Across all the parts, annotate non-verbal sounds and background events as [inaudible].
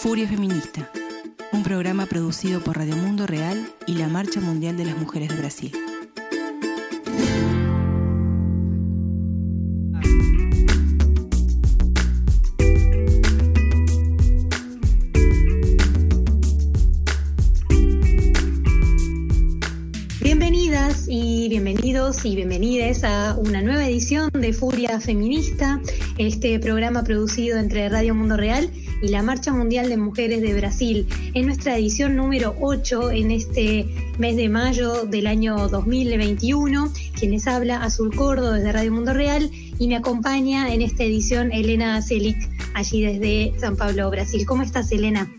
Furia Feminista, un programa producido por Radio Mundo Real y la Marcha Mundial de las Mujeres de Brasil. Bienvenidas y bienvenidos y bienvenidas a una nueva edición de Furia Feminista, este programa producido entre Radio Mundo Real y la Marcha Mundial de Mujeres de Brasil, en nuestra edición número 8 en este mes de mayo del año 2021. Quienes habla Azul Cordo desde Radio Mundo Real y me acompaña en esta edición Elena Celic, allí desde San Pablo, Brasil. ¿Cómo estás, Elena?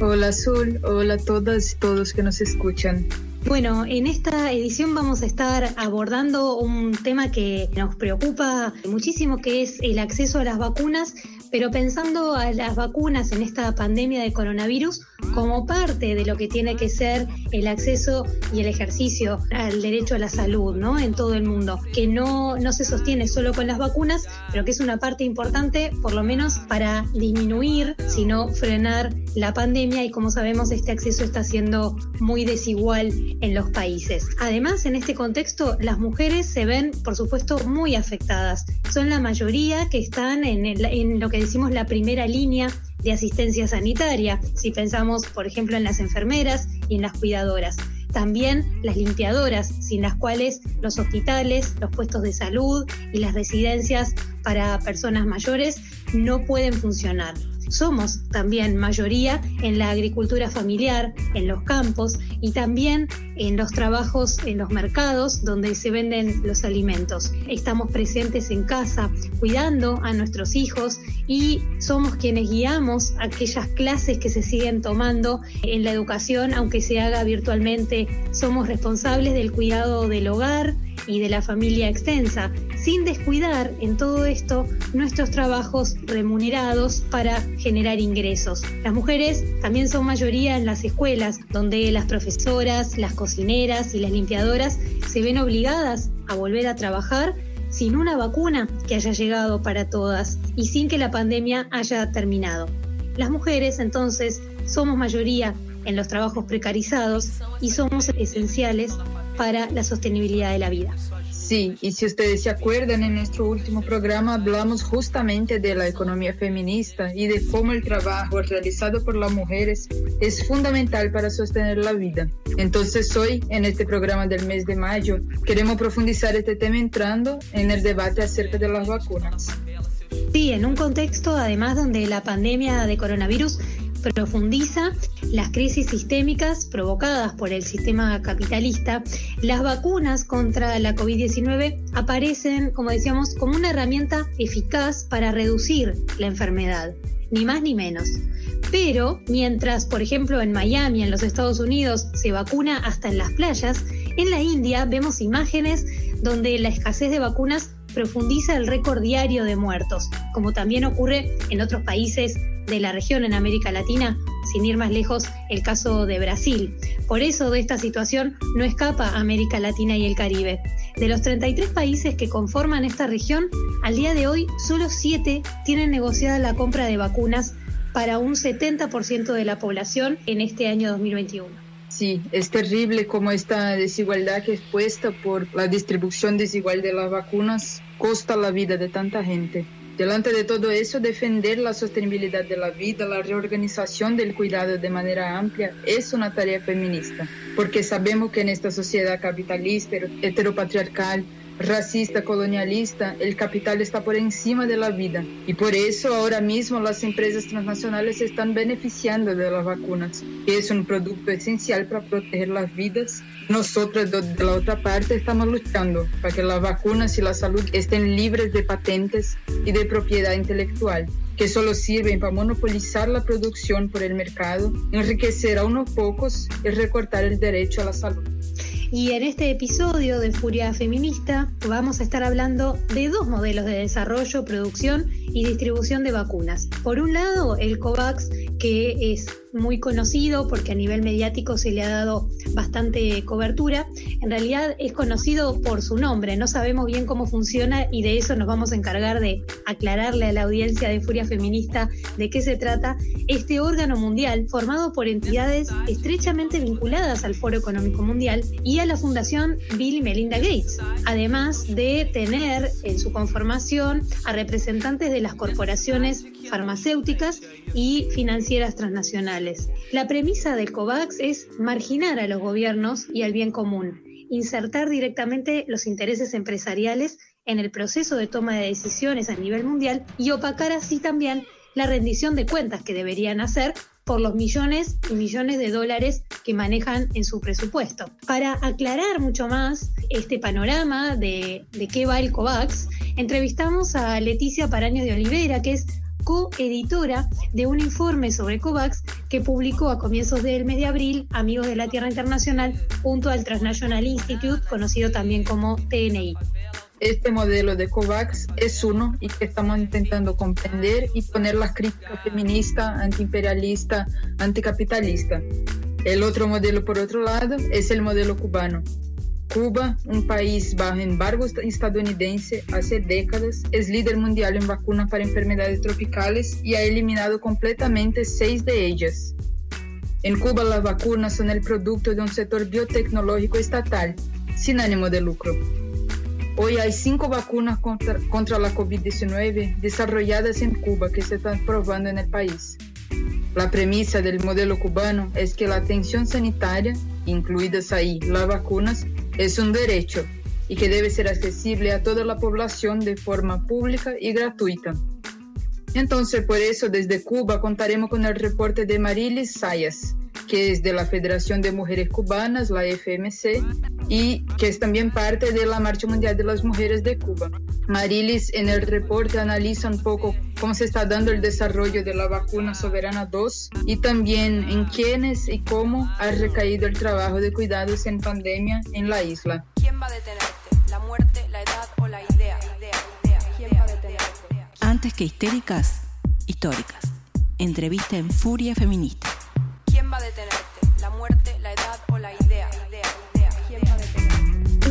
Hola Azul, hola a todas y todos que nos escuchan. Bueno, en esta edición vamos a estar abordando un tema que nos preocupa muchísimo, que es el acceso a las vacunas, pero pensando a las vacunas en esta pandemia de coronavirus como parte de lo que tiene que ser el acceso y el ejercicio al derecho a la salud, ¿no? En todo el mundo, que no, no se sostiene solo con las vacunas, pero que es una parte importante, por lo menos para disminuir, sino frenar la pandemia y como sabemos este acceso está siendo muy desigual en los países. Además, en este contexto, las mujeres se ven, por supuesto, muy afectadas. Son la mayoría que están en, en lo que decimos la primera línea de asistencia sanitaria, si pensamos, por ejemplo, en las enfermeras y en las cuidadoras. También las limpiadoras, sin las cuales los hospitales, los puestos de salud y las residencias para personas mayores no pueden funcionar. Somos también mayoría en la agricultura familiar, en los campos y también en los trabajos en los mercados donde se venden los alimentos. Estamos presentes en casa, cuidando a nuestros hijos y somos quienes guiamos aquellas clases que se siguen tomando en la educación, aunque se haga virtualmente. Somos responsables del cuidado del hogar y de la familia extensa, sin descuidar en todo esto nuestros trabajos remunerados para generar ingresos. Las mujeres también son mayoría en las escuelas, donde las profesoras, las cocineras y las limpiadoras se ven obligadas a volver a trabajar sin una vacuna que haya llegado para todas y sin que la pandemia haya terminado. Las mujeres entonces somos mayoría en los trabajos precarizados y somos esenciales para la sostenibilidad de la vida. Sí, y si ustedes se acuerdan, en nuestro último programa hablamos justamente de la economía feminista y de cómo el trabajo realizado por las mujeres es fundamental para sostener la vida. Entonces hoy, en este programa del mes de mayo, queremos profundizar este tema entrando en el debate acerca de las vacunas. Sí, en un contexto además donde la pandemia de coronavirus profundiza las crisis sistémicas provocadas por el sistema capitalista, las vacunas contra la COVID-19 aparecen, como decíamos, como una herramienta eficaz para reducir la enfermedad, ni más ni menos. Pero mientras, por ejemplo, en Miami, en los Estados Unidos, se vacuna hasta en las playas, en la India vemos imágenes donde la escasez de vacunas profundiza el récord diario de muertos, como también ocurre en otros países de la región en América Latina, sin ir más lejos, el caso de Brasil. Por eso de esta situación no escapa América Latina y el Caribe. De los 33 países que conforman esta región, al día de hoy solo 7 tienen negociada la compra de vacunas para un 70% de la población en este año 2021. Sí, es terrible como esta desigualdad que es puesta por la distribución desigual de las vacunas costa la vida de tanta gente. Delante de todo eso, defender la sostenibilidad de la vida, la reorganización del cuidado de manera amplia, es una tarea feminista, porque sabemos que en esta sociedad capitalista, heteropatriarcal, racista, colonialista, el capital está por encima de la vida. Y por eso ahora mismo las empresas transnacionales están beneficiando de las vacunas, que es un producto esencial para proteger las vidas. Nosotros de la otra parte estamos luchando para que las vacunas y la salud estén libres de patentes y de propiedad intelectual que solo sirven para monopolizar la producción por el mercado, enriquecer a unos pocos y recortar el derecho a la salud. Y en este episodio de Furia Feminista vamos a estar hablando de dos modelos de desarrollo, producción y distribución de vacunas. Por un lado, el COVAX, que es muy conocido porque a nivel mediático se le ha dado bastante cobertura. En realidad es conocido por su nombre, no sabemos bien cómo funciona y de eso nos vamos a encargar de aclararle a la audiencia de Furia Feminista de qué se trata este órgano mundial formado por entidades estrechamente vinculadas al Foro Económico Mundial y a la Fundación Bill y Melinda Gates, además de tener en su conformación a representantes de las corporaciones farmacéuticas y financieras transnacionales. La premisa del COVAX es marginar a los gobiernos y al bien común, insertar directamente los intereses empresariales en el proceso de toma de decisiones a nivel mundial y opacar así también la rendición de cuentas que deberían hacer por los millones y millones de dólares que manejan en su presupuesto. Para aclarar mucho más este panorama de, de qué va el COVAX, entrevistamos a Leticia Paraño de Olivera, que es coeditora de un informe sobre COVAX que publicó a comienzos del mes de abril Amigos de la Tierra Internacional junto al Transnational Institute, conocido también como TNI. Este modelo de COVAX es uno y que estamos intentando comprender y poner la crítica feminista, antiimperialista, anticapitalista. El otro modelo, por otro lado, es el modelo cubano, Cuba, un país bajo embargo estadounidense hace décadas, es líder mundial en vacunas para enfermedades tropicales y ha eliminado completamente seis de ellas. En Cuba las vacunas son el producto de un sector biotecnológico estatal, sin ánimo de lucro. Hoy hay cinco vacunas contra, contra la COVID-19 desarrolladas en Cuba que se están probando en el país. La premisa del modelo cubano es que la atención sanitaria, incluidas ahí las vacunas, es un derecho y que debe ser accesible a toda la población de forma pública y gratuita. Entonces, por eso, desde Cuba contaremos con el reporte de Marilis Sayas, que es de la Federación de Mujeres Cubanas, la FMC, y que es también parte de la Marcha Mundial de las Mujeres de Cuba. Marilis en el reporte analiza un poco cómo se está dando el desarrollo de la vacuna Soberana 2 y también en quiénes y cómo ha recaído el trabajo de cuidados en pandemia en la isla. ¿Quién va a detenerte? ¿La muerte, la edad o la idea? ¿Quién va a detenerte? Antes que histéricas, históricas. Entrevista en Furia Feminista. ¿Quién va a detenerte?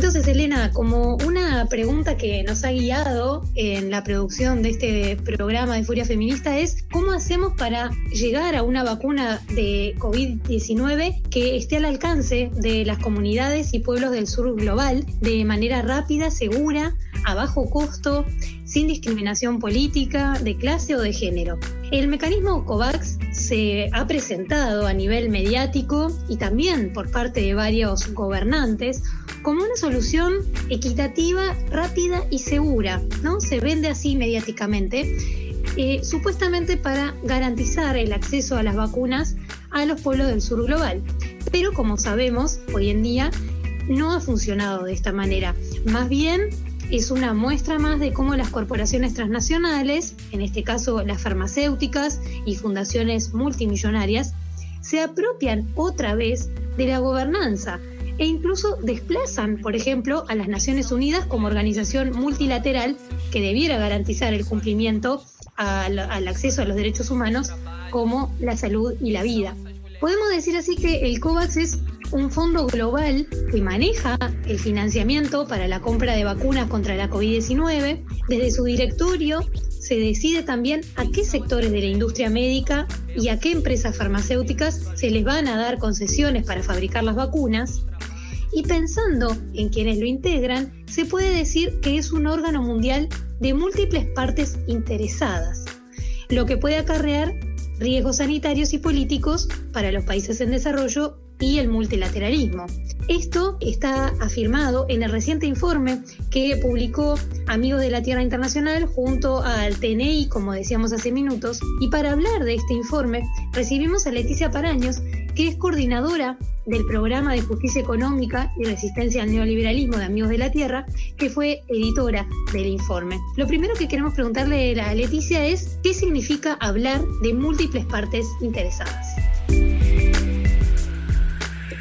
Entonces, Elena, como una pregunta que nos ha guiado en la producción de este programa de Furia Feminista es cómo hacemos para llegar a una vacuna de COVID-19 que esté al alcance de las comunidades y pueblos del sur global de manera rápida, segura, a bajo costo, sin discriminación política, de clase o de género. El mecanismo COVAX se ha presentado a nivel mediático y también por parte de varios gobernantes como una solución equitativa, rápida y segura, ¿no? Se vende así mediáticamente, eh, supuestamente para garantizar el acceso a las vacunas a los pueblos del sur global. Pero como sabemos, hoy en día no ha funcionado de esta manera. Más bien es una muestra más de cómo las corporaciones transnacionales, en este caso las farmacéuticas y fundaciones multimillonarias, se apropian otra vez de la gobernanza e incluso desplazan, por ejemplo, a las Naciones Unidas como organización multilateral que debiera garantizar el cumplimiento al, acceso a los derechos humanos como la salud y la vida. Podemos decir así que el COVAX es un fondo global que maneja el financiamiento para la compra de vacunas contra la COVID-19. Desde su directorio se decide también a qué sectores de la industria médica y a qué empresas farmacéuticas se les van a dar concesiones para fabricar las vacunas. Y pensando en quienes lo integran, se puede decir que es un órgano mundial de múltiples partes interesadas, lo que puede acarrear riesgos sanitarios y políticos para los países en desarrollo y el multilateralismo. Esto está afirmado en el reciente informe que publicó Amigos de la Tierra Internacional junto al TNI, como decíamos hace minutos, y para hablar de este informe recibimos a Leticia Paraños, que es coordinadora del programa de justicia económica y resistencia al neoliberalismo de Amigos de la Tierra, que fue editora del informe. Lo primero que queremos preguntarle a Leticia es qué significa hablar de múltiples partes interesadas.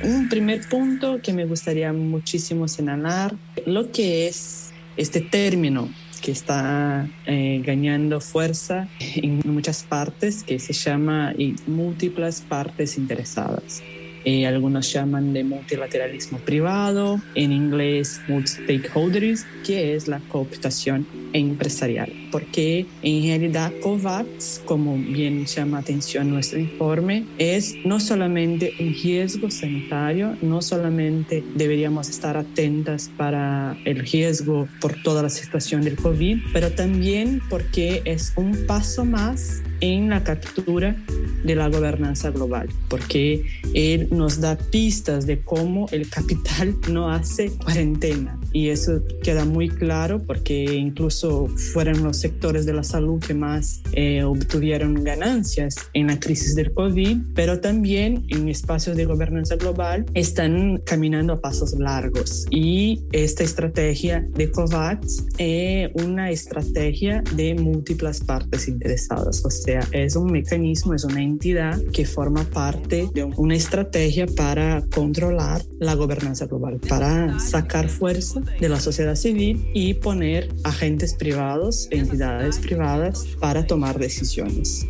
Un primer punto que me gustaría muchísimo señalar, lo que es este término que está eh, ganando fuerza en muchas partes, que se llama y múltiples partes interesadas. Eh, algunos llaman de multilateralismo privado, en inglés multi-stakeholders, que es la cooptación empresarial. Porque en realidad COVAX, como bien llama atención nuestro informe, es no solamente un riesgo sanitario, no solamente deberíamos estar atentas para el riesgo por toda la situación del COVID, pero también porque es un paso más en la captura de la gobernanza global, porque él nos da pistas de cómo el capital [laughs] no hace cuarentena. Y eso queda muy claro porque incluso fueron los sectores de la salud que más eh, obtuvieron ganancias en la crisis del COVID, pero también en espacios de gobernanza global están caminando a pasos largos. Y esta estrategia de COVAX es una estrategia de múltiples partes interesadas, o sea, es un mecanismo, es una entidad que forma parte de una estrategia para controlar la gobernanza global, para sacar fuerza de la sociedad civil y poner agentes privados, entidades privadas para tomar decisiones.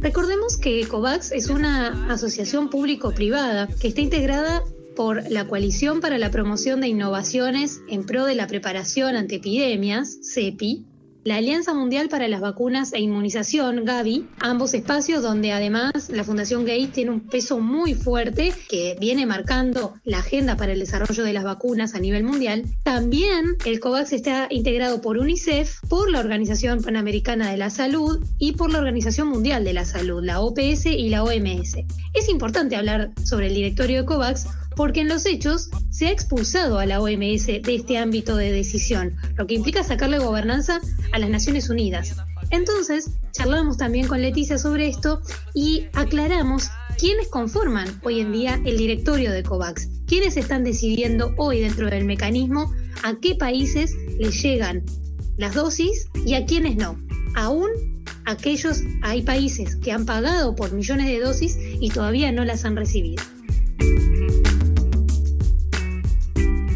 Recordemos que COVAX es una asociación público-privada que está integrada por la Coalición para la Promoción de Innovaciones en Pro de la Preparación ante Epidemias, CEPI, la Alianza Mundial para las Vacunas e Inmunización, Gavi, ambos espacios donde además la Fundación Gates tiene un peso muy fuerte que viene marcando la agenda para el desarrollo de las vacunas a nivel mundial. También el COVAX está integrado por UNICEF, por la Organización Panamericana de la Salud y por la Organización Mundial de la Salud, la OPS y la OMS. Es importante hablar sobre el directorio de COVAX porque en los hechos se ha expulsado a la OMS de este ámbito de decisión, lo que implica sacarle gobernanza a las Naciones Unidas. Entonces, charlamos también con Leticia sobre esto y aclaramos quiénes conforman hoy en día el directorio de COVAX, quiénes están decidiendo hoy dentro del mecanismo a qué países les llegan las dosis y a quiénes no. Aún aquellos, hay países que han pagado por millones de dosis y todavía no las han recibido.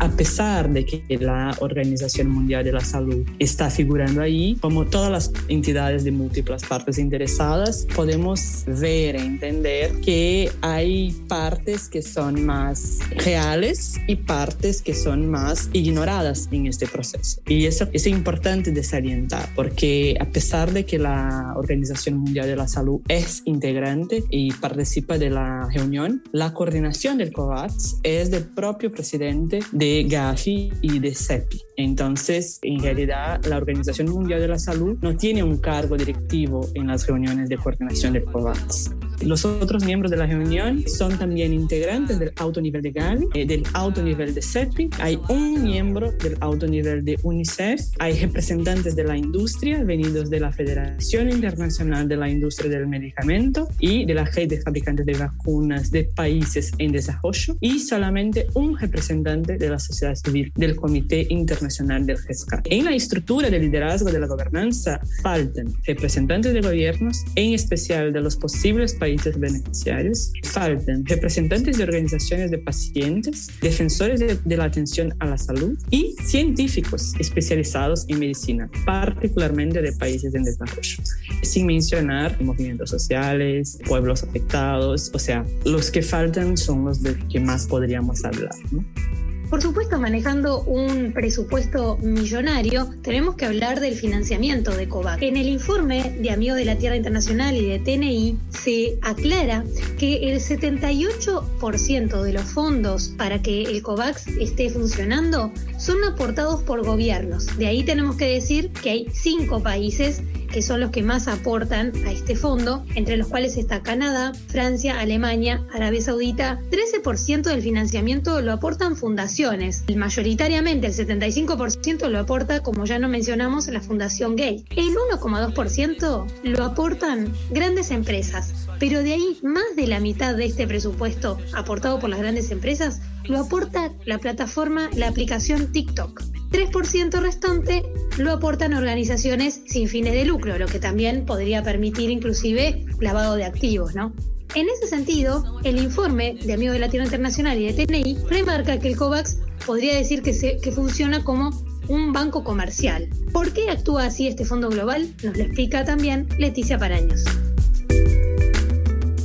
A pesar de que la Organización Mundial de la Salud está figurando ahí, como todas las entidades de múltiples partes interesadas, podemos ver e entender que hay partes que son más reales y partes que son más ignoradas en este proceso. Y eso es importante de salientar, porque a pesar de que la Organización Mundial de la Salud es integrante y participa de la reunión, la coordinación del COVAX es del propio presidente de Gafi y de CEPI. Entonces, en realidad, la Organización Mundial de la Salud no tiene un cargo directivo en las reuniones de coordinación del COVAX. Los otros miembros de la reunión son también integrantes del alto nivel de Gavi, eh, del alto nivel de CEPI. Hay un miembro del alto nivel de UNICEF. Hay representantes de la industria venidos de la Federación Internacional de la Industria del Medicamento y de la red de fabricantes de vacunas de países en desarrollo y solamente un representante de la sociedad civil del Comité Internacional del GESCA. En la estructura de liderazgo de la gobernanza faltan representantes de gobiernos, en especial de los posibles países países beneficiarios, faltan representantes de organizaciones de pacientes, defensores de, de, la atención a la salud y científicos especializados en medicina, particularmente de países en desarrollo, sin mencionar movimientos sociales, pueblos afectados, o sea, los que faltan son los de que más podríamos hablar. ¿no? Por supuesto, manejando un presupuesto millonario, tenemos que hablar del financiamiento de COVAX. En el informe de Amigos de la Tierra Internacional y de TNI se aclara que el 78% de los fondos para que el COVAX esté funcionando son aportados por gobiernos. De ahí tenemos que decir que hay cinco países que son los que más aportan a este fondo, entre los cuales está Canadá, Francia, Alemania, Arabia Saudita. 13% del financiamiento lo aportan fundaciones. Mayoritariamente el 75% lo aporta, como ya no mencionamos, la Fundación Gay. El 1,2% lo aportan grandes empresas. Pero de ahí más de la mitad de este presupuesto aportado por las grandes empresas lo aporta la plataforma, la aplicación TikTok. 3% restante lo aportan organizaciones sin fines de lucro, lo que también podría permitir inclusive lavado de activos, ¿no? En ese sentido, el informe de Amigos de la Tierra Internacional y de TNI remarca que el COVAX podría decir que, que funciona como un banco comercial. ¿Por qué actúa así este fondo global? Nos lo explica también Leticia Paraños.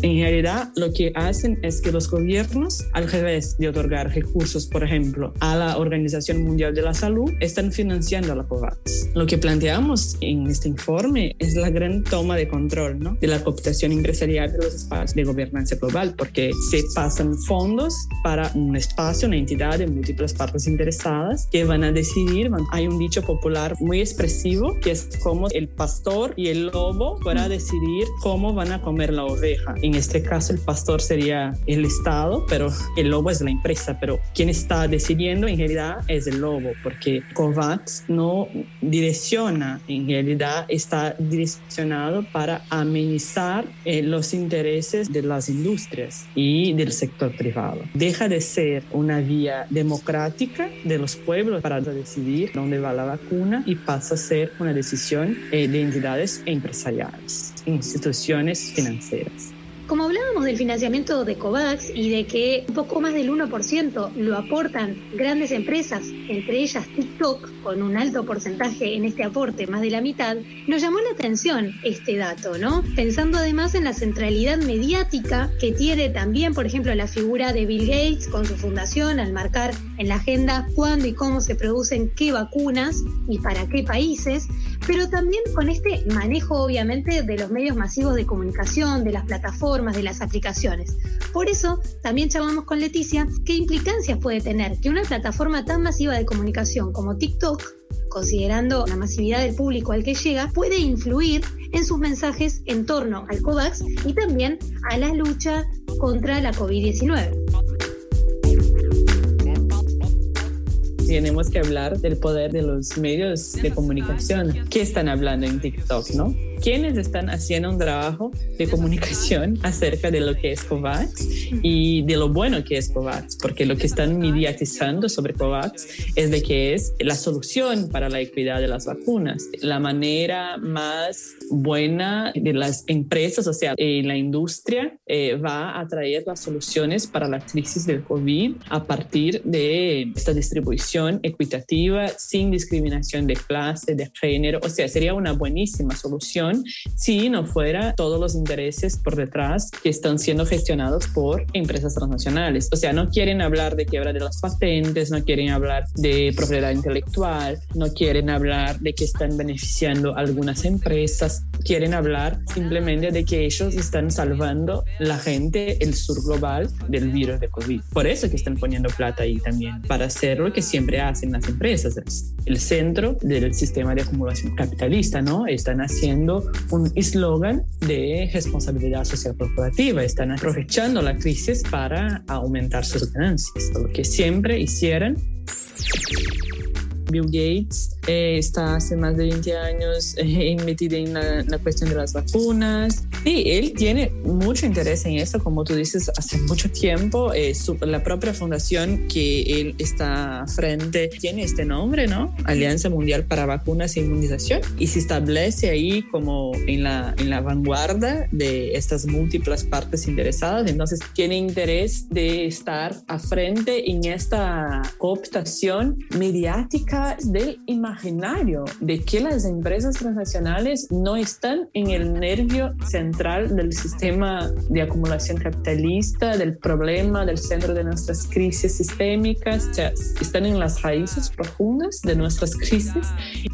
En realidad, lo que hacen es que los gobiernos, al revés de otorgar recursos, por ejemplo, a la Organización Mundial de la Salud, están financiando a la COVAX. Lo que planteamos en este informe es la gran toma de control ¿no? de la cooptación empresarial de los espacios de gobernanza global, porque se pasan fondos para un espacio, una entidad de múltiples partes interesadas que van a decidir. Hay un dicho popular muy expresivo que es como el pastor y el lobo para decidir cómo van a comer la oveja este caso el pastor sería el Estado, pero el lobo es la empresa, pero quien está decidiendo en realidad es el lobo, porque COVAX no direcciona, en realidad está direccionado para amenizar eh, los intereses de las industrias y del sector privado. Deja de ser una vía democrática de los pueblos para decidir dónde va la vacuna y pasa a ser una decisión eh, de entidades empresariales, instituciones financieras. Como hablábamos del financiamiento de COVAX y de que un poco más del 1% lo aportan grandes empresas, entre ellas TikTok, con un alto porcentaje en este aporte, más de la mitad, nos llamó la atención este dato, ¿no? Pensando además en la centralidad mediática que tiene también, por ejemplo, la figura de Bill Gates con su fundación al marcar en la agenda cuándo y cómo se producen qué vacunas y para qué países, pero también con este manejo, obviamente, de los medios masivos de comunicación, de las plataformas, de las aplicaciones. Por eso, también charlamos con Leticia qué implicancias puede tener que una plataforma tan masiva de comunicación como TikTok, considerando la masividad del público al que llega, puede influir en sus mensajes en torno al COVAX y también a la lucha contra la COVID-19. Tenemos que hablar del poder de los medios de comunicación. ¿Qué están hablando en TikTok, no? ¿Quiénes están haciendo un trabajo de comunicación acerca de lo que es COVAX y de lo bueno que es COVAX? Porque lo que están mediatizando sobre COVAX es de que es la solución para la equidad de las vacunas, la manera más buena de las empresas, o sea, la industria eh, va a traer las soluciones para la crisis del COVID a partir de esta distribución equitativa, sin discriminación de clase, de género. O sea, sería una buenísima solución si no fuera todos los intereses por detrás que están siendo gestionados por empresas transnacionales. O sea, no quieren hablar de quiebra de las patentes, no quieren hablar de propiedad intelectual, no quieren hablar de que están beneficiando algunas empresas, quieren hablar simplemente de que ellos están salvando la gente, el sur global del virus de COVID. Por eso que están poniendo plata ahí también, para hacer lo que siempre hacen las empresas, el centro del sistema de acumulación capitalista, ¿no? Están haciendo un eslogan de responsabilidad social corporativa, están aprovechando la crisis para aumentar sus ganancias, lo que siempre hicieron. Bill Gates eh, está hace más de 20 años eh, [laughs] en la, cuestión de las vacunas y él tiene mucho interés en eso, como tú dices, hace mucho tiempo. Eh, la propia fundación que él está frente tiene este nombre, ¿no? Alianza Mundial para Vacunas e Inmunización y se establece ahí como en la, en la vanguardia de estas múltiples partes interesadas. Entonces tiene interés de estar a frente en esta cooptación mediática del imaginario de que las empresas transnacionales no están en el nervio central del sistema de acumulación capitalista, del problema, del centro de nuestras crisis sistémicas, o sea, están en las raíces profundas de nuestras crisis,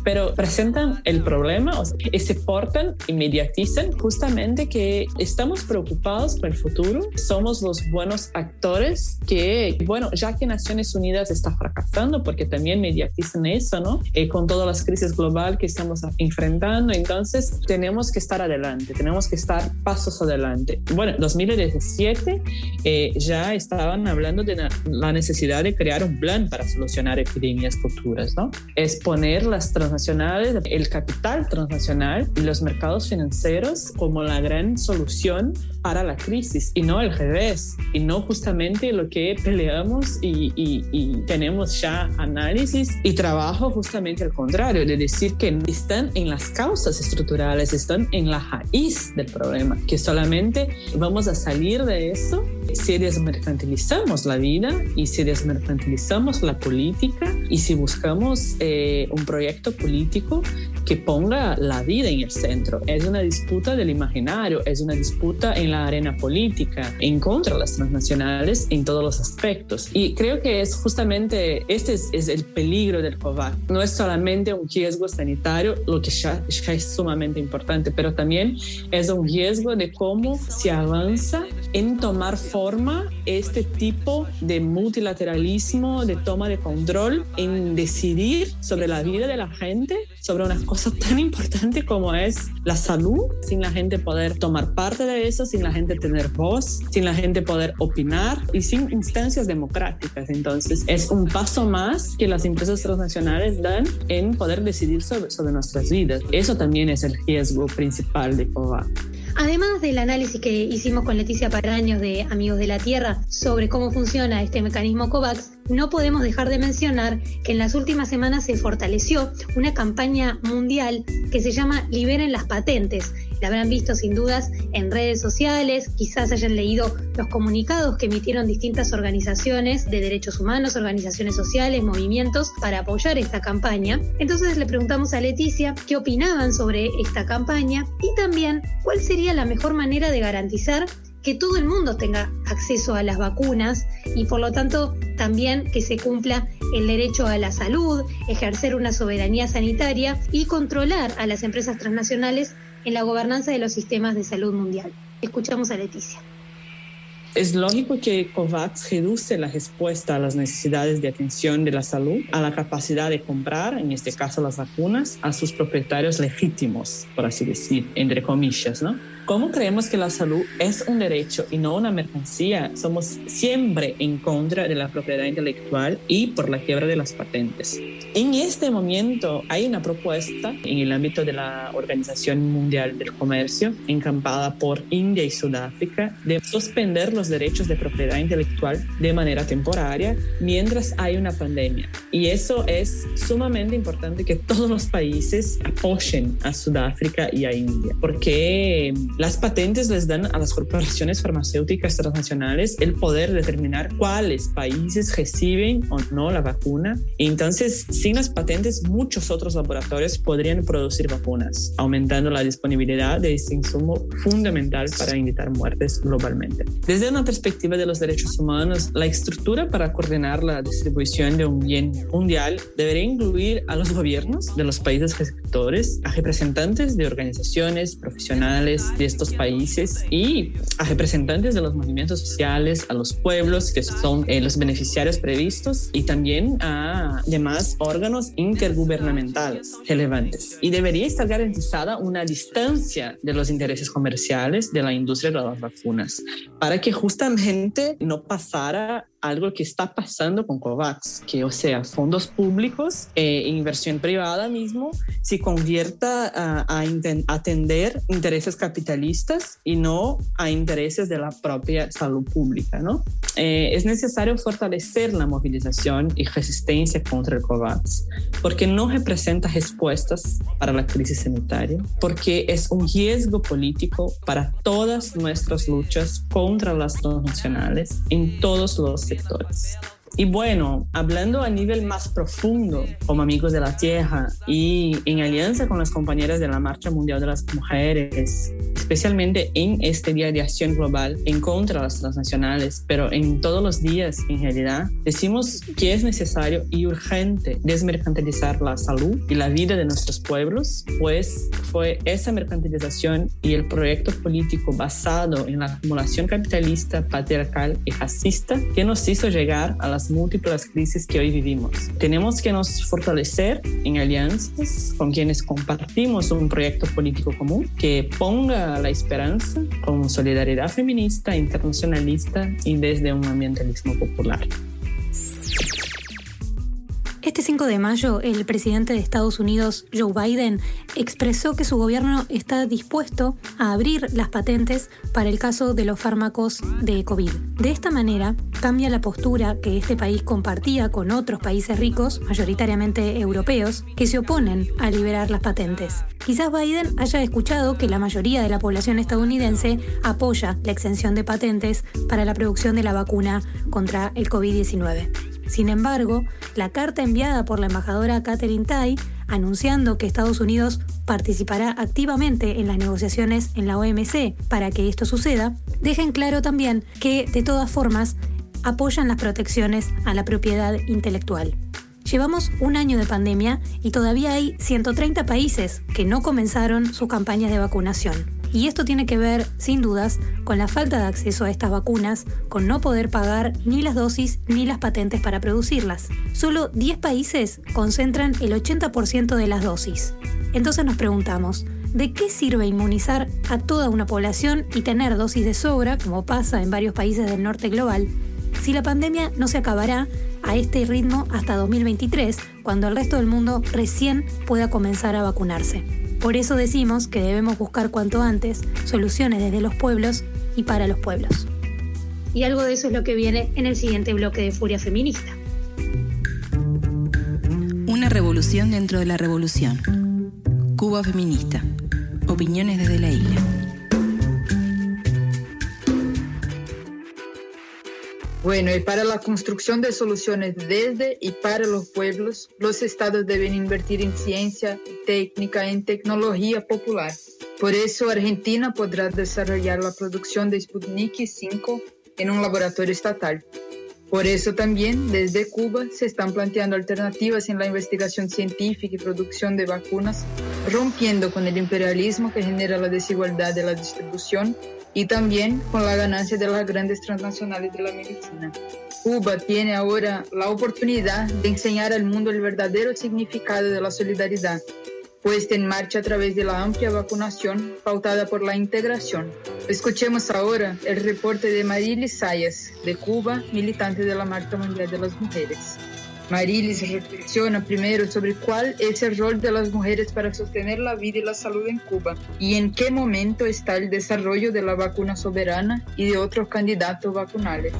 pero presentan el problema y se portan y mediatizan justamente que estamos preocupados por el futuro, somos los buenos actores que, bueno, ya que Naciones Unidas está fracasando porque también mediatizan en eso, ¿no? Eh, con todas las crisis globales que estamos enfrentando, entonces tenemos que estar adelante, tenemos que estar pasos adelante. Bueno, 2017 eh, ya estaban hablando de la necesidad de crear un plan para solucionar epidemias futuras, ¿no? Es poner las transnacionales, el capital transnacional y los mercados financieros como la gran solución para la crisis y no al revés, y no justamente lo que peleamos y, y, y tenemos ya análisis y trabajo justamente al contrario, de decir que están en las causas estructurales, están en la raíz del problema, que solamente vamos a salir de eso si desmercantilizamos la vida y si desmercantilizamos la política y si buscamos eh, un proyecto político que ponga la vida en el centro. Es una disputa del imaginario, es una disputa en la arena política en contra de las transnacionales en todos los aspectos. Y creo que es justamente este es, el peligro del COVAX. No es solamente un riesgo sanitario, lo que ya, ya es sumamente importante, pero también es un riesgo de cómo se avanza en tomar forma este tipo de multilateralismo, de toma de control, en decidir sobre la vida de la gente, sobre una cosa [laughs] tan importante como es la salud, sin la gente poder tomar parte de eso, sin la gente tener voz, sin la gente poder opinar y sin instancias democráticas. Entonces, es un paso más que las empresas transnacionales dan en poder decidir sobre, sobre nuestras vidas. Eso también es el riesgo principal de COVAX. Además del análisis que hicimos con Leticia Paraños de Amigos de la Tierra sobre cómo funciona este mecanismo COVAX, no podemos dejar de mencionar que en las últimas semanas se fortaleció una campaña mundial que se llama Liberen las patentes. La habrán visto sin dudas en redes sociales, quizás hayan leído los comunicados que emitieron distintas organizaciones de derechos humanos, organizaciones sociales, movimientos para apoyar esta campaña. Entonces le preguntamos a Leticia qué opinaban sobre esta campaña y también cuál sería la mejor manera de garantizar que todo el mundo tenga acceso a las vacunas y por lo tanto también que se cumpla el derecho a la salud, ejercer una soberanía sanitaria y controlar a las empresas transnacionales en la gobernanza de los sistemas de salud mundial. Escuchamos a Leticia. Es lógico que COVAX reduce la respuesta a las necesidades de atención de la salud, a la capacidad de comprar, en este caso las vacunas, a sus propietarios legítimos, por así decir, entre comillas, ¿no? Como creemos que la salud es un derecho y no una mercancía, somos siempre en contra de la propiedad intelectual y por la quiebra de las patentes. En este momento hay una propuesta en el ámbito de la Organización Mundial del Comercio, encampada por India y Sudáfrica, de suspender los derechos de propiedad intelectual de manera temporaria mientras hay una pandemia. Y eso es sumamente importante que todos los países apoyen a Sudáfrica y a India, porque las patentes les dan a las corporaciones farmacéuticas transnacionales el poder de determinar cuáles países reciben o no la vacuna. Entonces, sin las patentes, muchos otros laboratorios podrían producir vacunas, aumentando la disponibilidad de este insumo fundamental para evitar muertes globalmente. Desde una perspectiva de los derechos humanos, la estructura para coordinar la distribución de un bien mundial debería incluir a los gobiernos de los países receptores, a representantes de organizaciones profesionales, estos países y a representantes de los movimientos sociales, a los pueblos que son eh, los beneficiarios previstos y también a demás órganos intergubernamentales relevantes. Y debería estar garantizada una distancia de los intereses comerciales de la industria de las vacunas para que justamente no pasara algo que está pasando con COVAX, que o sea, fondos públicos e inversión privada mismo se convierta a, a atender intereses capitalistas y no a intereses de la propia salud pública, ¿no? Eh, es necesario fortalecer la movilización y resistencia contra el COVAX, porque no representa respuestas para la crisis sanitaria, porque es un riesgo político para todas nuestras luchas contra las transnacionales en todos los sectores. Y bueno, hablando a nivel más profundo, como amigos de la tierra y en alianza con las compañeras de la Marcha Mundial de las Mujeres, especialmente en este Día de Acción Global en contra de las transnacionales, pero en todos los días en realidad, decimos que es necesario y urgente desmercantilizar la salud y la vida de nuestros pueblos, pues fue esa mercantilización y el proyecto político basado en la acumulación capitalista, patriarcal y racista que nos hizo llegar a las múltiples crisis que hoy vivimos. Tenemos que nos fortalecer en alianzas con quienes compartimos un proyecto político común que ponga la esperanza con solidaridad feminista, internacionalista y desde un ambientalismo popular. Este 5 de mayo, el presidente de Estados Unidos, Joe Biden, expresó que su gobierno está dispuesto a abrir las patentes para el caso de los fármacos de COVID. De esta manera, cambia la postura que este país compartía con otros países ricos, mayoritariamente europeos, que se oponen a liberar las patentes. Quizás Biden haya escuchado que la mayoría de la población estadounidense apoya la exención de patentes para la producción de la vacuna contra el COVID-19. Sin embargo, la carta enviada por la embajadora Catherine Tai, anunciando que Estados Unidos participará activamente en las negociaciones en la OMC para que esto suceda, deja en claro también que, de todas formas, apoyan las protecciones a la propiedad intelectual. Llevamos un año de pandemia y todavía hay 130 países que no comenzaron sus campañas de vacunación. Y esto tiene que ver, sin dudas, con la falta de acceso a estas vacunas, con no poder pagar ni las dosis ni las patentes para producirlas. Solo 10 países concentran el 80% de las dosis. Entonces nos preguntamos, ¿de qué sirve inmunizar a toda una población y tener dosis de sobra, como pasa en varios países del norte global, si la pandemia no se acabará a este ritmo hasta 2023, cuando el resto del mundo recién pueda comenzar a vacunarse? Por eso decimos que debemos buscar cuanto antes soluciones desde los pueblos y para los pueblos. Y algo de eso es lo que viene en el siguiente bloque de Furia Feminista. Una revolución dentro de la revolución. Cuba Feminista. Opiniones desde la isla. Bueno, y para la construcción de soluciones desde y para los pueblos, los estados deben invertir en ciencia, técnica, en tecnología popular. Por eso, Argentina podrá desarrollar la producción de Sputnik 5 en un laboratorio estatal. Por eso también desde Cuba se están planteando alternativas en la investigación científica y producción de vacunas, rompiendo con el imperialismo que genera la desigualdad de la distribución y también con la ganancia de las grandes transnacionales de la medicina. Cuba tiene ahora la oportunidad de enseñar al mundo el verdadero significado de la solidaridad, puesta en marcha a través de la amplia vacunación pautada por la integración. Escuchemos ahora el reporte de Marilis Sayas, de Cuba, militante de la Marcha Mundial de las Mujeres. Marilis reflexiona primero sobre cuál es el rol de las mujeres para sostener la vida y la salud en Cuba y en qué momento está el desarrollo de la vacuna soberana y de otros candidatos vacunales.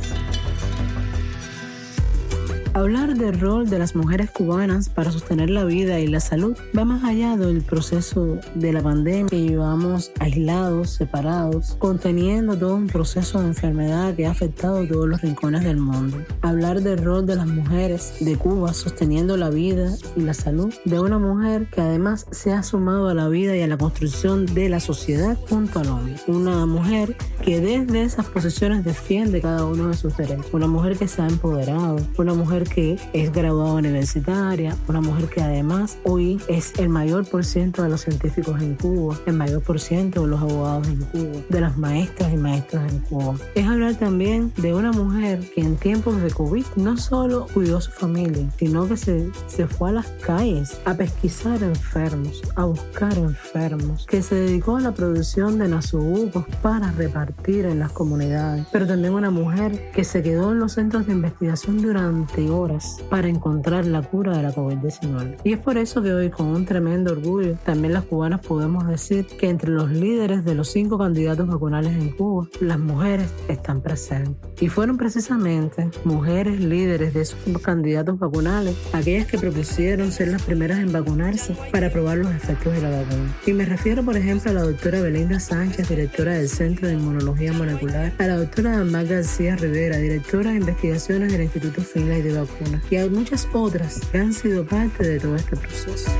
Hablar del rol de las mujeres cubanas para sostener la vida y la salud va más allá del proceso de la pandemia que llevamos aislados, separados, conteniendo todo un proceso de enfermedad que ha afectado todos los rincones del mundo. Hablar del rol de las mujeres de Cuba sosteniendo la vida y la salud de una mujer que además se ha sumado a la vida y a la construcción de la sociedad junto al hombre. Una mujer que desde esas posiciones defiende cada uno de sus derechos. Una mujer que se ha empoderado. Una mujer que es graduada universitaria, una mujer que además hoy es el mayor por ciento de los científicos en Cuba, el mayor por ciento de los abogados en Cuba, de las maestras y maestros en Cuba. Es hablar también de una mujer que en tiempos de COVID no solo cuidó a su familia, sino que se, se fue a las calles a pesquisar enfermos, a buscar enfermos, que se dedicó a la producción de nasobucos para repartir en las comunidades, pero también una mujer que se quedó en los centros de investigación durante horas para encontrar la cura de la COVID-19. Y es por eso que hoy, con un tremendo orgullo, también las cubanas podemos decir que entre los líderes de los cinco candidatos vacunales en Cuba, las mujeres están presentes. Y fueron precisamente mujeres líderes de esos candidatos vacunales, aquellas que propusieron ser las primeras en vacunarse para probar los efectos de la vacuna. Y me refiero, por ejemplo, a la doctora Belinda Sánchez, directora del Centro de Inmunología Molecular, a la doctora Magda García Rivera, directora de investigaciones del Instituto Finlay de Y hay muchas otras que han sido parte de todo este proceso.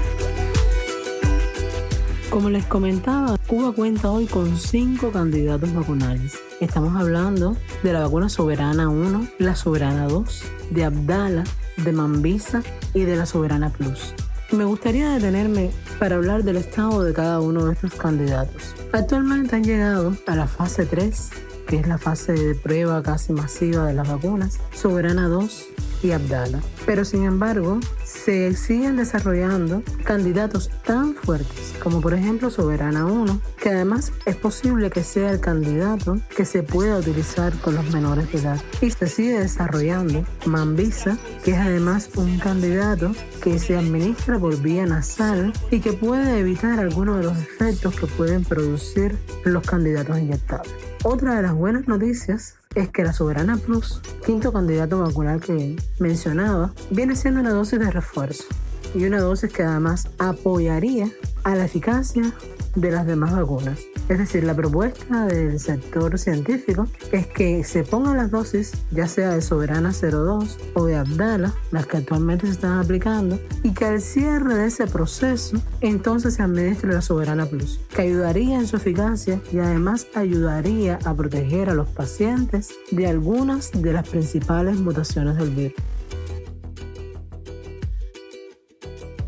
Como les comentaba, Cuba cuenta hoy con cinco candidatos vacunales. Estamos hablando de la vacuna Soberana 1, la Soberana 2, de Abdala, de Mambisa y de la Soberana Plus. Me gustaría detenerme para hablar del estado de cada uno de estos candidatos. Actualmente han llegado a la fase 3 que es la fase de prueba casi masiva de las vacunas, Soberana 2 y Abdala. Pero sin embargo, se siguen desarrollando candidatos tan fuertes como por ejemplo Soberana 1, que además es posible que sea el candidato que se pueda utilizar con los menores de edad. Y se sigue desarrollando Mambisa, que es además un candidato que se administra por vía nasal y que puede evitar algunos de los efectos que pueden producir los candidatos inyectables. Otra de las buenas noticias es que la Soberana Plus, quinto candidato vacunal que mencionaba, viene siendo una dosis de refuerzo y una dosis que además apoyaría a la eficacia de las demás vacunas. Es decir, la propuesta del sector científico es que se pongan las dosis, ya sea de Soberana 02 o de Abdala, las que actualmente se están aplicando, y que al cierre de ese proceso, entonces se administre la Soberana Plus, que ayudaría en su eficacia y además ayudaría a proteger a los pacientes de algunas de las principales mutaciones del virus.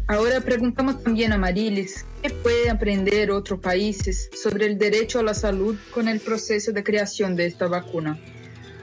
Ahora preguntamos también a Marilis qué pueden aprender otros países sobre el derecho a la salud con el proceso de creación de esta vacuna.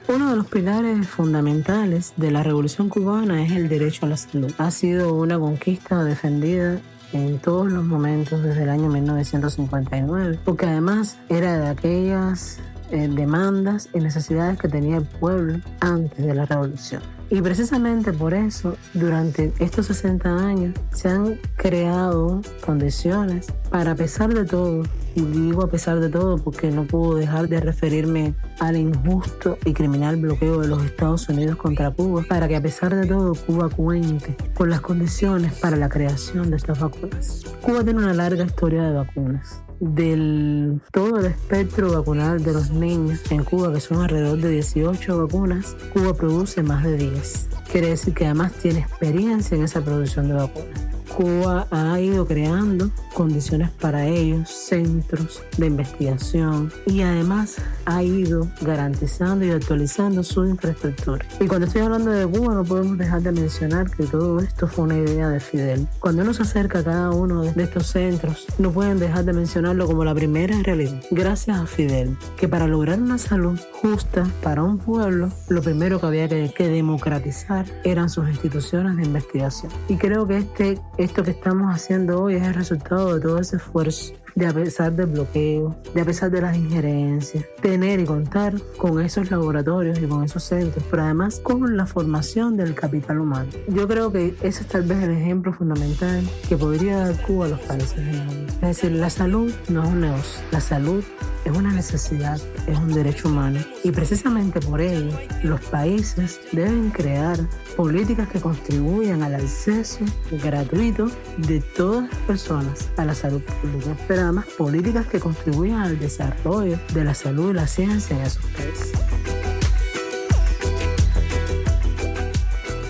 Uno de los pilares fundamentales de la revolución cubana es el derecho a la salud. Ha sido una conquista defendida en todos los momentos desde el año 1959, porque además era de aquellas eh, demandas y necesidades que tenía el pueblo antes de la revolución. Y precisamente por eso, durante estos 60 años, se han creado condiciones para, a pesar de todo, y digo a pesar de todo porque no puedo dejar de referirme al injusto y criminal bloqueo de los Estados Unidos contra Cuba, para que a pesar de todo Cuba cuente con las condiciones para la creación de estas vacunas. Cuba tiene una larga historia de vacunas del todo el espectro vacunal de los niños en Cuba, que son alrededor de 18 vacunas, Cuba produce más de 10. Quiere decir que además tiene experiencia en esa producción de vacunas. Cuba ha ido creando condiciones para ellos, centros de investigación y además ha ido garantizando y actualizando su infraestructura. Y cuando estoy hablando de Cuba no podemos dejar de mencionar que todo esto fue una idea de Fidel. Cuando uno se acerca a cada uno de estos centros, no pueden dejar de mencionarlo como la primera realidad. Gracias a Fidel, que para lograr una salud justa para un pueblo, lo primero que había que, que democratizar eran sus instituciones de investigación. Y creo que este esto que estamos haciendo hoy es el resultado de todo ese esfuerzo de a pesar del bloqueo, de a pesar de las injerencias, tener y contar con esos laboratorios y con esos centros, pero además con la formación del capital humano. Yo creo que ese es tal vez el ejemplo fundamental que podría dar Cuba a los países del mundo. Es decir, la salud no es un negocio, la salud es una necesidad, es un derecho humano y precisamente por ello los países deben crear políticas que contribuyan al acceso gratuito de todas las personas a la salud pública, pero además políticas que contribuyan al desarrollo de la salud y la ciencia en esos países.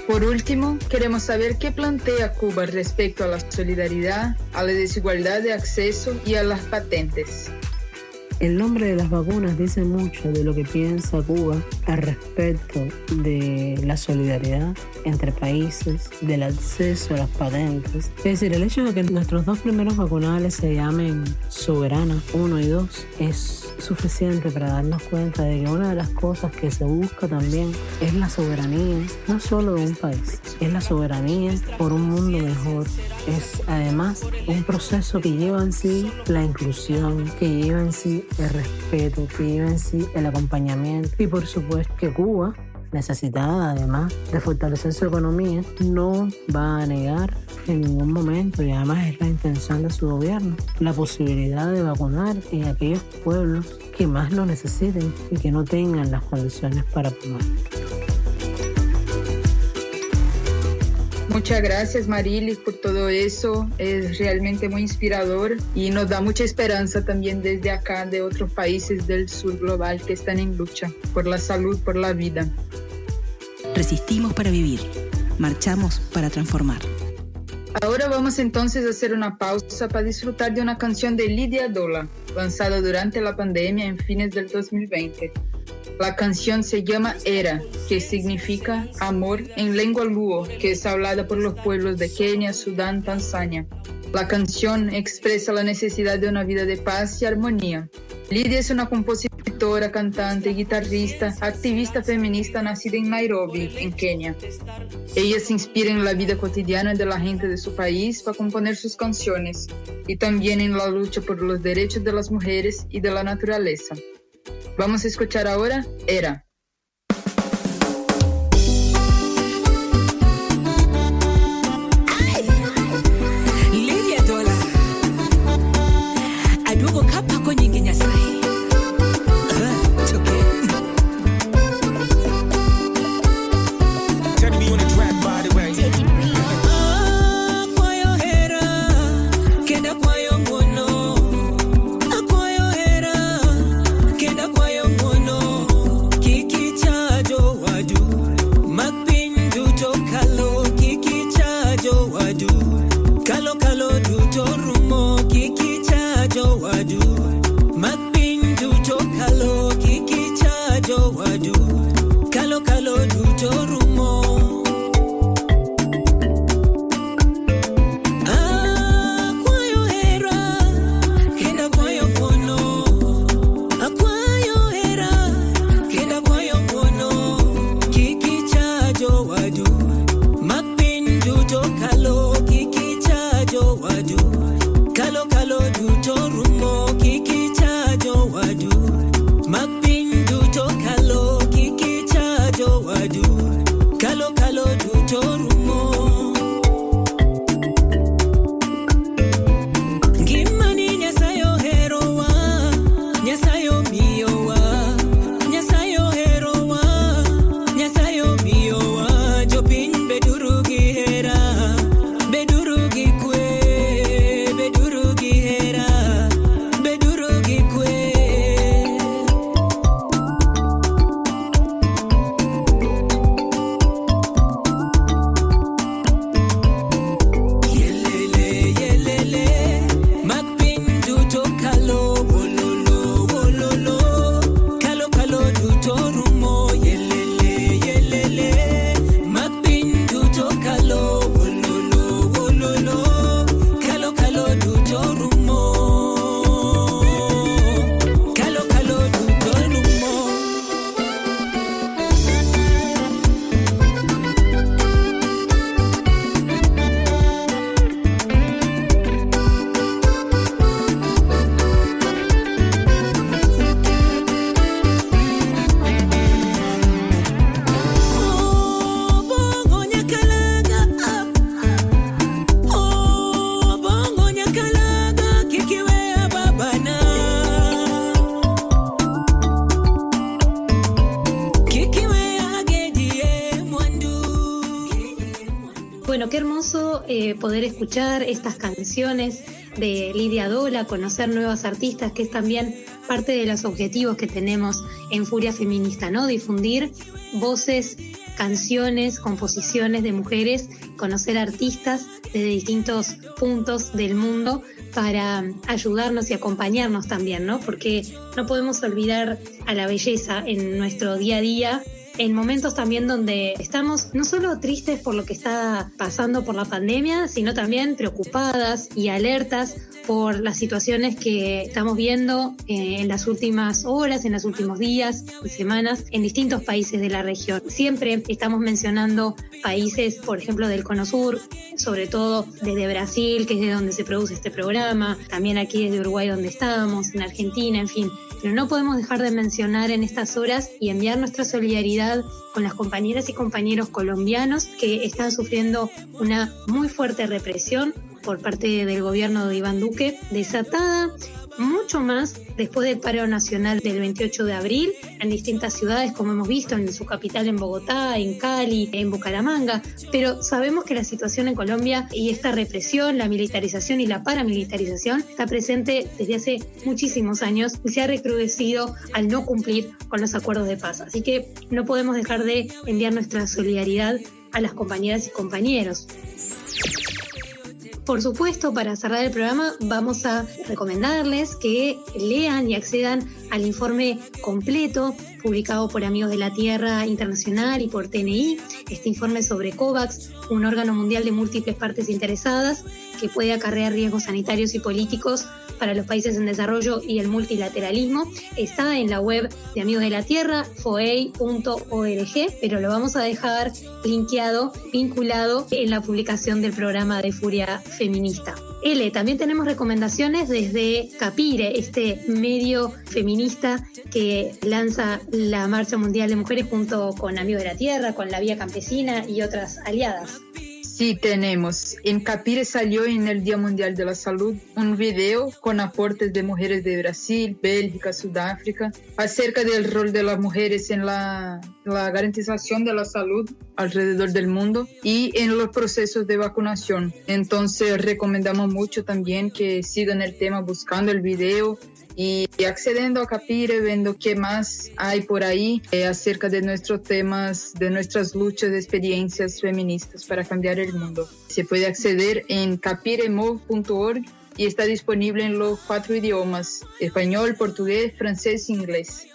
Por último, queremos saber qué plantea Cuba respecto a la solidaridad, a la desigualdad de acceso y a las patentes. El nombre de las vacunas dice mucho de lo que piensa Cuba al respecto de la solidaridad entre países, del acceso a las patentes. Es decir, el hecho de que nuestros dos primeros vacunales se llamen Soberana 1 y 2 es suficiente para darnos cuenta de que una de las cosas que se busca también es la soberanía, no solo de un país, es la soberanía por un mundo mejor. Es además un proceso que lleva en sí la inclusión, que lleva en sí el respeto, que lleva en sí el acompañamiento y por supuesto que Cuba necesitada además de fortalecer su economía, no va a negar en ningún momento, y además es la intención de su gobierno, la posibilidad de vacunar en aquellos pueblos que más lo necesiten y que no tengan las condiciones para tomar. Muchas gracias Marilis por todo eso, es realmente muy inspirador y nos da mucha esperanza también desde acá de otros países del sur global que están en lucha por la salud, por la vida. Resistimos para vivir, marchamos para transformar. Ahora vamos entonces a hacer una pausa para disfrutar de una canción de Lidia Dola, lanzada durante la pandemia en fines del 2020. La canción se llama Era, que significa amor en lengua luo, que es hablada por los pueblos de Kenia, Sudán, Tanzania. La canción expresa la necesidad de una vida de paz y armonía. Lidia es una compositora cantante, guitarrista, activista feminista nacida en Nairobi, en Kenia. Ella se inspira en la vida cotidiana de la gente de su país para componer sus canciones y también en la lucha por los derechos de las mujeres y de la naturaleza. Vamos a escuchar ahora Era. Escuchar estas canciones de Lidia Dola, conocer nuevas artistas, que es también parte de los objetivos que tenemos en Furia Feminista, ¿no? Difundir voces, canciones, composiciones de mujeres, conocer artistas desde distintos puntos del mundo para ayudarnos y acompañarnos también, ¿no? Porque no podemos olvidar a la belleza en nuestro día a día en momentos también donde estamos no solo tristes por lo que está pasando por la pandemia, sino también preocupadas y alertas por las situaciones que estamos viendo eh, en las últimas horas, en los últimos días y semanas en distintos países de la región. Siempre estamos mencionando países, por ejemplo, del Cono Sur, sobre todo desde Brasil, que es de donde se produce este programa, también aquí desde Uruguay donde estábamos, en Argentina, en fin. Pero no podemos dejar de mencionar en estas horas y enviar nuestra solidaridad con las compañeras y compañeros colombianos que están sufriendo una muy fuerte represión por parte del gobierno de Iván Duque, desatada mucho más después del paro nacional del 28 de abril en distintas ciudades, como hemos visto en su capital en Bogotá, en Cali, en Bucaramanga, pero sabemos que la situación en Colombia y esta represión, la militarización y la paramilitarización está presente desde hace muchísimos años y se ha recrudecido al no cumplir con los acuerdos de paz. Así que no podemos dejar de enviar nuestra solidaridad a las compañeras y compañeros. Por supuesto, para cerrar el programa, vamos a recomendarles que lean y accedan al informe completo publicado por Amigos de la Tierra Internacional y por TNI, este informe sobre COVAX, un órgano mundial de múltiples partes interesadas que puede acarrear riesgos sanitarios y políticos para los países en desarrollo y el multilateralismo. Está en la web de Amigos de la Tierra, foei.org, pero lo vamos a dejar linkeado, vinculado en la publicación del programa de Furia Feminista. L, también tenemos recomendaciones desde Capire, este medio feminista que lanza la Marcha Mundial de Mujeres junto con Amigos de la Tierra, con la Vía Campesina y otras aliadas. Sí, tenemos. En Capire salió en el Día Mundial de la Salud un video con aportes de mujeres de Brasil, Bélgica, Sudáfrica, acerca del rol de las mujeres en la, la garantización de la salud alrededor del mundo y en los procesos de vacunación. Entonces recomendamos mucho también que sigan el tema buscando el video y accediendo a Capire, viendo qué más hay por ahí eh, acerca de nuestros temas, de nuestras luchas, experiencias feministas para cambiar el mundo. Se puede acceder en capiremove.org y está disponible en los cuatro idiomas, español, portugués, francés e inglés.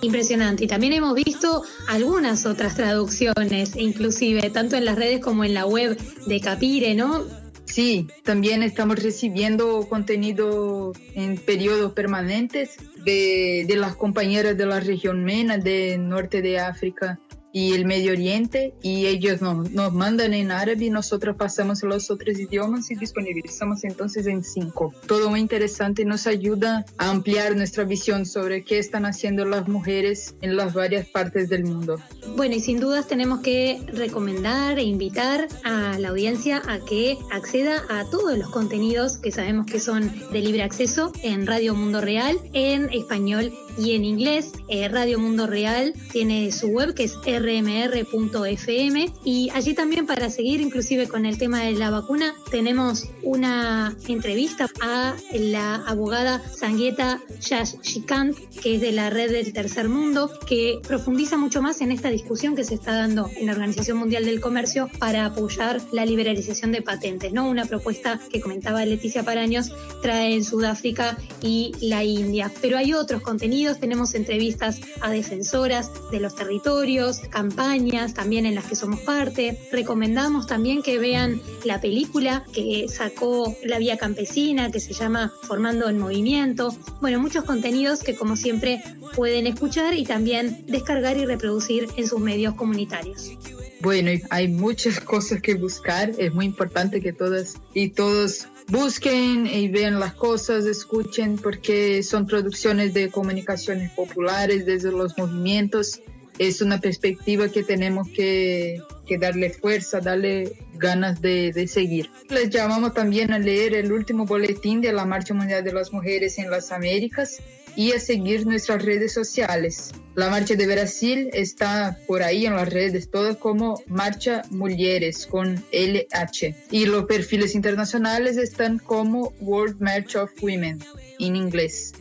Impresionante. Y también hemos visto algunas otras traducciones, inclusive tanto en las redes como en la web de Capire, ¿no? Sí, también estamos recibiendo contenido en periodos permanentes de, de las compañeras de la región MENA, del norte de África y el Medio Oriente, y ellos nos, nos mandan en árabe y nosotros pasamos los otros idiomas y disponibilizamos entonces en cinco. Todo muy interesante nos ayuda a ampliar nuestra visión sobre qué están haciendo las mujeres en las varias partes del mundo. Bueno, y sin dudas tenemos que recomendar e invitar a la audiencia a que acceda a todos los contenidos que sabemos que son de libre acceso en Radio Mundo Real, en español y en inglés. Eh, Radio Mundo Real tiene su web que es rmr.fm y allí también para seguir inclusive con el tema de la vacuna tenemos una entrevista a la abogada Sangueta Shashikant que es de la red del tercer mundo que profundiza mucho más en esta discusión que se está dando en la Organización Mundial del Comercio para apoyar la liberalización de patentes, ¿no? Una propuesta que comentaba Leticia Paraños trae en Sudáfrica y la India. Pero hay otros contenidos, tenemos entrevistas a defensoras de los territorios, campañas también en las que somos parte. Recomendamos también que vean la película que sacó la Vía Campesina, que se llama Formando en Movimiento. Bueno, muchos contenidos que como siempre pueden escuchar y también descargar y reproducir en sus medios comunitarios. Bueno, hay muchas [laughs] cosas que buscar. Es muy importante que todas y todos busquen y vean las cosas, escuchen, porque son producciones de comunicaciones populares desde los movimientos. Es una perspectiva que tenemos que, darle fuerza, darle ganas de, seguir. Les llamamos también a leer el último boletín de la Marcha Mundial de las Mujeres en las Américas y a seguir nuestras redes sociales. La Marcha de Brasil está por ahí en las redes todas como Marcha Mujeres con LH y los perfiles internacionales están como World March of Women en inglés.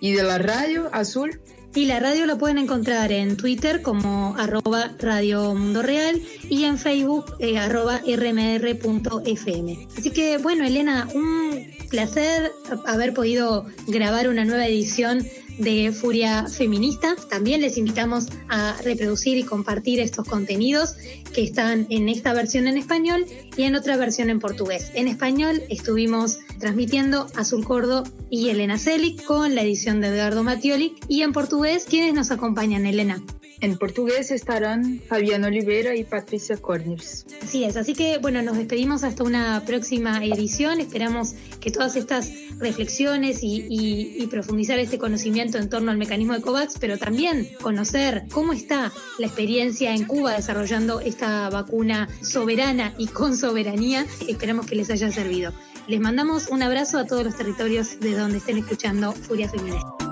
Y de la radio azul y la radio la pueden encontrar en Twitter como arroba Radio Mundo Real y en Facebook eh, arroba rmr.fm. Así que bueno, Elena, un placer haber podido grabar una nueva edición de Furia Feminista. También les invitamos a reproducir y compartir estos contenidos que están en esta versión en español y en otra versión en portugués. En español estuvimos transmitiendo Azul Cordo y Elena Celic con la edición de Eduardo Matioli y en portugués, ¿quiénes nos acompañan, Elena? En portugués estarán Fabián Oliveira y Patricia Corners. Así es, así que bueno, nos despedimos hasta una próxima edición. Esperamos que todas estas reflexiones y, profundizar este conocimiento en torno al mecanismo de COVAX, pero también conocer cómo está la experiencia en Cuba desarrollando esta vacuna soberana y con soberanía, esperamos que les haya servido. Les mandamos un abrazo a todos los territorios de donde estén escuchando Furia Feminista.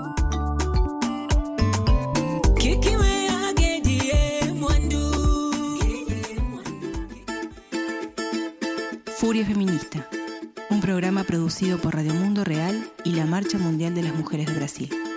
Furia Feminista, un programa producido por Radio Mundo Real y la Marcha Mundial de las Mujeres de Brasil.